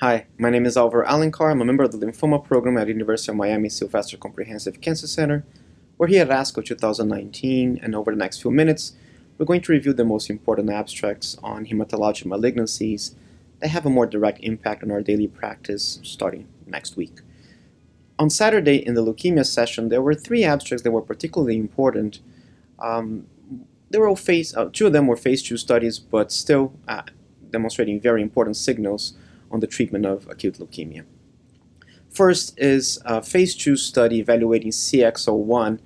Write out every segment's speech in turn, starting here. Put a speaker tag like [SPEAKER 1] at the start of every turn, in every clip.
[SPEAKER 1] Hi, my name is Alvaro Alencar. I'm a member of the lymphoma program at University of Miami Sylvester Comprehensive Cancer Center. We're here at ASCO 2019, and over the next few minutes, we're going to review the most important abstracts on hematologic malignancies that have a more direct impact on our daily practice starting next week. On Saturday in the leukemia session, there were three abstracts that were particularly important. Um, they were phase, uh, two of them were phase two studies, but still uh, demonstrating very important signals on the treatment of acute leukemia. First is a phase two study evaluating CXO1,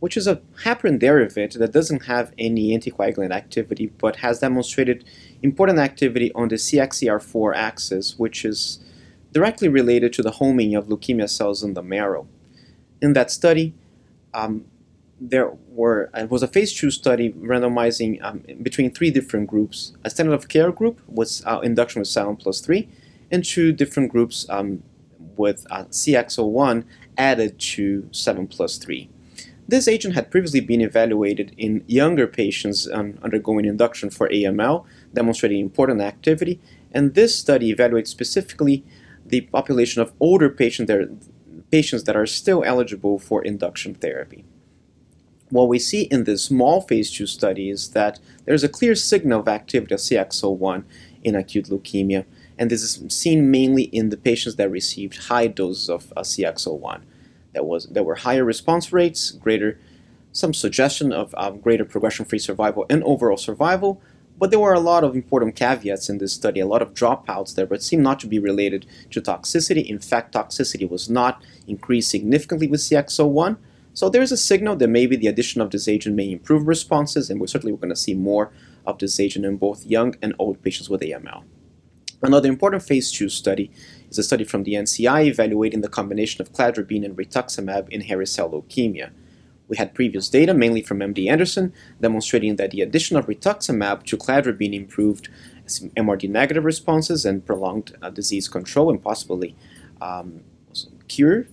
[SPEAKER 1] which is a heparin derivative that doesn't have any anticoagulant activity but has demonstrated important activity on the CXCR4 axis, which is directly related to the homing of leukemia cells in the marrow. In that study, um, there were it was a phase two study randomizing um, between three different groups. A standard of care group was uh, induction with 7 plus 3, and two different groups um, with uh, CXO1 added to 7 plus 3. This agent had previously been evaluated in younger patients um, undergoing induction for AML, demonstrating important activity, and this study evaluates specifically the population of older patient patients that are still eligible for induction therapy. What we see in this small phase 2 study is that there's a clear signal of activity of CXO1 in acute leukemia, and this is seen mainly in the patients that received high doses of uh, CXO1. That was, there were higher response rates, greater some suggestion of um, greater progression-free survival and overall survival, but there were a lot of important caveats in this study, a lot of dropouts there, but seemed not to be related to toxicity. In fact, toxicity was not increased significantly with CXO1. So there's a signal that maybe the addition of this agent may improve responses, and we're certainly going to see more of this agent in both young and old patients with AML. Another important phase 2 study is a study from the NCI evaluating the combination of cladribine and rituximab in hairy cell leukemia. We had previous data, mainly from MD Anderson, demonstrating that the addition of rituximab to cladribine improved MRD negative responses and prolonged uh, disease control and possibly um, cure.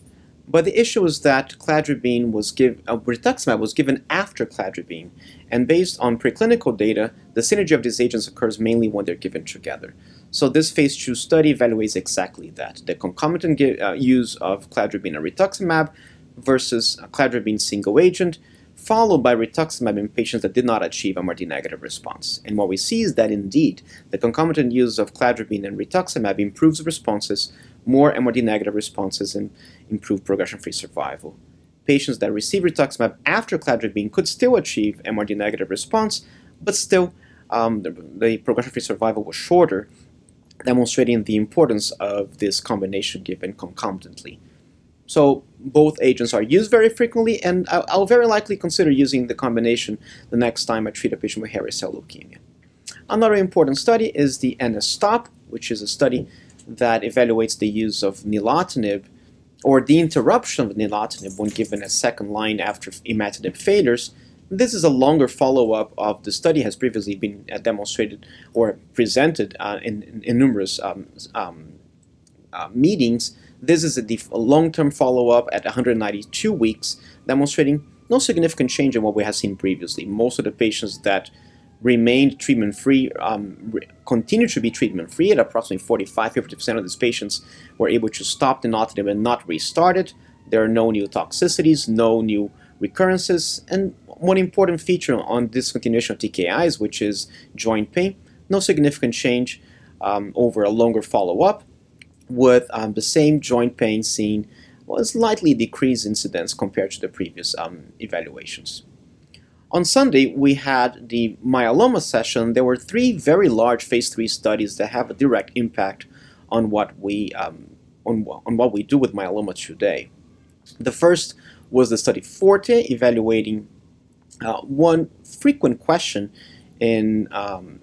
[SPEAKER 1] But the issue is that cladribine was given, uh, rituximab was given after cladribine, and based on preclinical data, the synergy of these agents occurs mainly when they're given together. So this phase two study evaluates exactly that: the concomitant uh, use of cladribine and rituximab versus cladribine single agent, followed by rituximab in patients that did not achieve a MRD negative response. And what we see is that indeed the concomitant use of cladribine and rituximab improves responses, more MRD negative responses, and improved progression free survival. Patients that receive rituximab after cladribine could still achieve MRD negative response, but still um, the, the progression free survival was shorter, demonstrating the importance of this combination given concomitantly. So both agents are used very frequently, and I'll, I'll, very likely consider using the combination the next time I treat a patient with hairy cell leukemia. Another important study is the ENESTop, which is a study that evaluates the use of nilotinib or the interruption of nilotinib when given a second line after imatinib failures. This is a longer follow-up of the study has previously been uh, demonstrated or presented uh, in, in, numerous um, um, uh, meetings this is a, a long-term follow-up at 192 weeks, demonstrating no significant change in what we have seen previously. Most of the patients that remained treatment-free um, continue to be treatment-free at approximately 45-50% of these patients were able to stop the nilotinib and not restart it. There are no new toxicities, no new recurrences, and one important feature on discontinuation of TKIs, which is joint pain, no significant change um, over a longer follow-up with um, the same joint pain seen was slightly decreased incidence compared to the previous um, evaluations. On Sunday, we had the myeloma session. There were three very large phase three studies that have a direct impact on what we um, on, on what we do with myeloma today. The first was the study Forte, evaluating uh, one frequent question in um,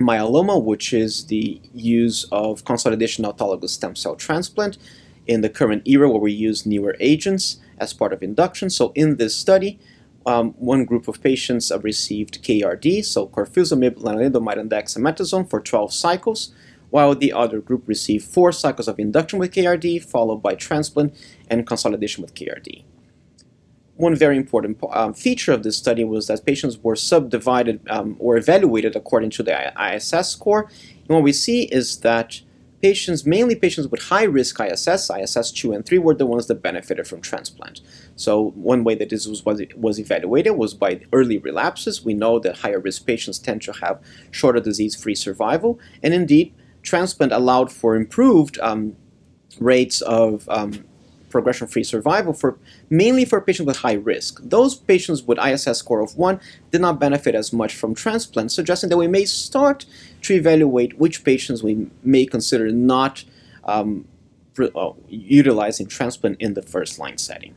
[SPEAKER 1] myeloma, which is the use of consolidation autologous stem cell transplant in the current era where we use newer agents as part of induction. So in this study, um, one group of patients received KRD, so carfilzomib, lenalidomide, and dexamethasone for 12 cycles, while the other group received 4 cycles of induction with KRD, followed by transplant and consolidation with KRD one very important um, feature of this study was that patients were subdivided um, or evaluated according to the ISS score. And what we see is that patients, mainly patients with high risk ISS, ISS 2 and 3, were the ones that benefited from transplant. So, one way that this was, was evaluated was by early relapses. We know that higher risk patients tend to have shorter disease free survival, and indeed, transplant allowed for improved um, rates of um, progression-free survival for mainly for patients with high risk. Those patients with ISS score of 1 did not benefit as much from transplant, suggesting that we may start to evaluate which patients we may consider not um, uh, utilizing transplant in the first-line setting.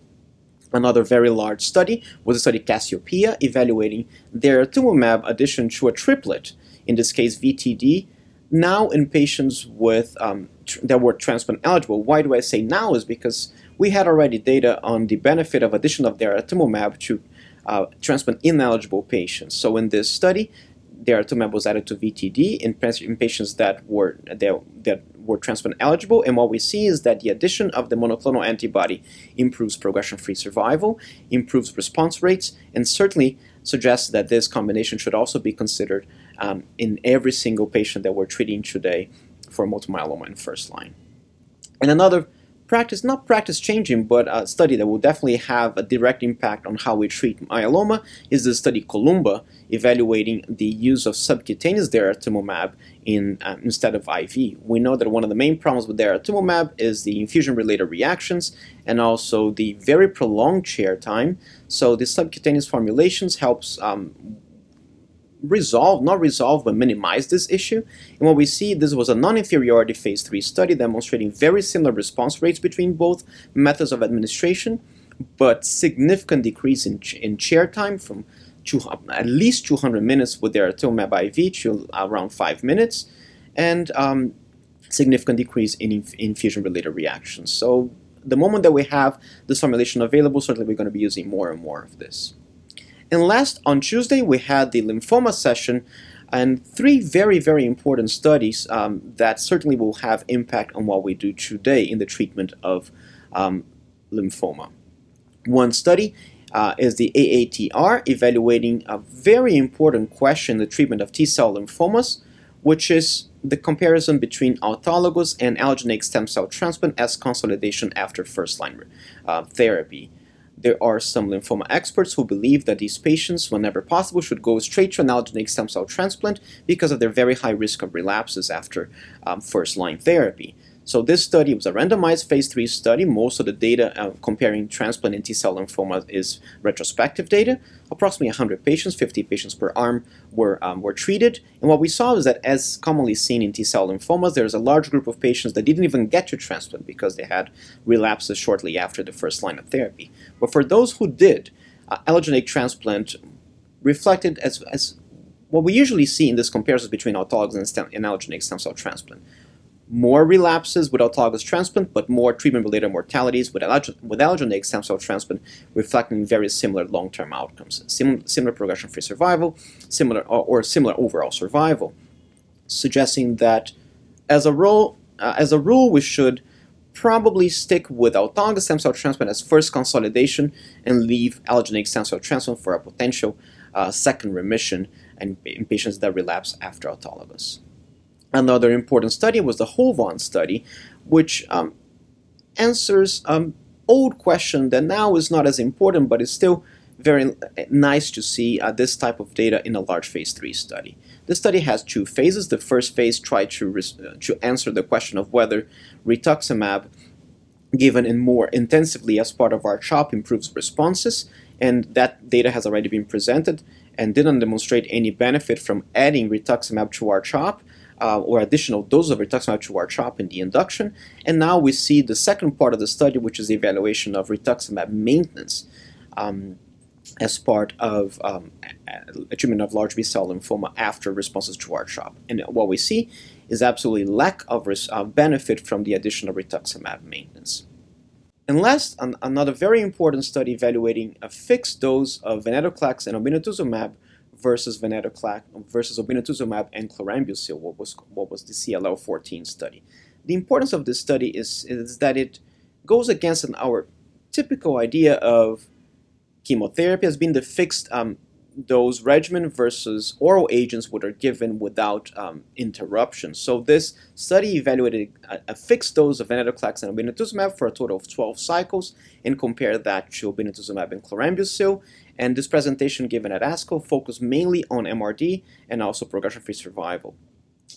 [SPEAKER 1] Another very large study was the study Cassiopeia, evaluating daratumumab addition to a triplet, in this case VTD, now in patients with um, that were transplant eligible. Why do I say now? Is because we had already data on the benefit of addition of daratumumab to uh, transplant ineligible patients. So in this study, daratumumab was added to VTD in, in patients that were that, that were transplant eligible, and what we see is that the addition of the monoclonal antibody improves progression-free survival, improves response rates, and certainly suggests that this combination should also be considered um, in every single patient that we're treating today for multiple myeloma in first line. And another practice, not practice changing, but a study that will definitely have a direct impact on how we treat myeloma is the study Columba, evaluating the use of subcutaneous daratumumab in, um, instead of IV. We know that one of the main problems with daratumumab is the infusion-related reactions and also the very prolonged chair time. So the subcutaneous formulations helps um, resolve, not resolve, but minimize this issue. And what we see, this was a non-inferiority phase 3 study demonstrating very similar response rates between both methods of administration, but significant decrease in, in chair time from two, at least 200 minutes with daratumumab IV to around 5 minutes, and um, significant decrease in inf infusion-related reactions. So the moment that we have this formulation available, certainly we're going to be using more and more of this. And last, on Tuesday, we had the lymphoma session and three very, very important studies um, that certainly will have impact on what we do today in the treatment of um, lymphoma. One study uh, is the AATR, evaluating a very important question the treatment of T-cell lymphomas, which is the comparison between autologous and allogeneic stem cell transplant as consolidation after first-line uh, therapy. There are some lymphoma experts who believe that these patients, whenever possible, should go straight to an allogeneic stem cell transplant because of their very high risk of relapses after um, first line therapy. So this study was a randomized phase 3 study. Most of the data uh, comparing transplant and T-cell lymphoma is retrospective data. Approximately 100 patients, 50 patients per arm, were, um, were treated. And what we saw is that as commonly seen in T-cell lymphomas, there's a large group of patients that didn't even get to transplant because they had relapses shortly after the first line of therapy. But for those who did, uh, allogeneic transplant reflected as, as what we usually see in this comparison between autologous and, stem, and allogeneic stem cell transplant more relapses with autologous transplant, but more treatment-related mortalities with, allog with allogeneic stem cell transplant, reflecting very similar long-term outcomes, Sim similar progression-free survival, similar or, or, similar overall survival, suggesting that as a rule, uh, as a rule, we should probably stick with autologous stem cell transplant as first consolidation and leave allogeneic stem cell transplant for a potential uh, second remission in, in patients that relapse after autologous. Another important study was the HOVON study, which um, answers an um, old question that now is not as important, but is still very nice to see uh, this type of data in a large phase 3 study. This study has two phases. The first phase tried to, uh, to answer the question of whether rituximab given in more intensively as part of R-CHOP improves responses, and that data has already been presented and didn't demonstrate any benefit from adding rituximab to R-CHOP, uh, or additional dose of rituximab to R-CHOP in the induction. And now we see the second part of the study, which is the evaluation of rituximab maintenance um, as part of um, treatment of large B-cell lymphoma after responses to R-CHOP. And what we see is absolutely lack of uh, benefit from the addition of rituximab maintenance. And last, an another very important study evaluating a fixed dose of venetoclax and obinutuzumab versus venetoclax versus obinutuzumab and chlorambucil, what was what was the CLL14 study. The importance of this study is, is that it goes against an, our typical idea of chemotherapy as being the fixed um, those regimen versus oral agents that are given without um, interruption. So this study evaluated a, a fixed dose of venetoclax and obinutuzumab for a total of 12 cycles and compared that to obinutuzumab and chlorambucil. And this presentation given at ASCO focused mainly on MRD and also progression-free survival.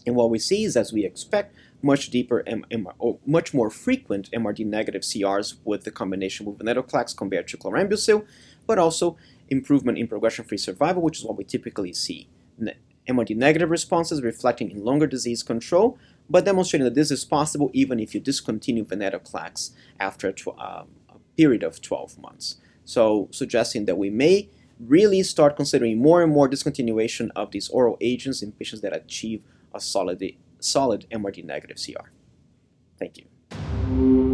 [SPEAKER 1] And what we see is, as we expect, much deeper, M- M- much more frequent MRD negative CRs with the combination with venetoclax compared to chlorambucil, but also improvement in progression-free survival, which is what we typically see. MRD negative responses reflecting in longer disease control, but demonstrating that this is possible even if you discontinue venetoclax after a, tw- um, a period of 12 months. So, suggesting that we may really start considering more and more discontinuation of these oral agents in patients that achieve a solid, solid MRD negative CR. Thank you.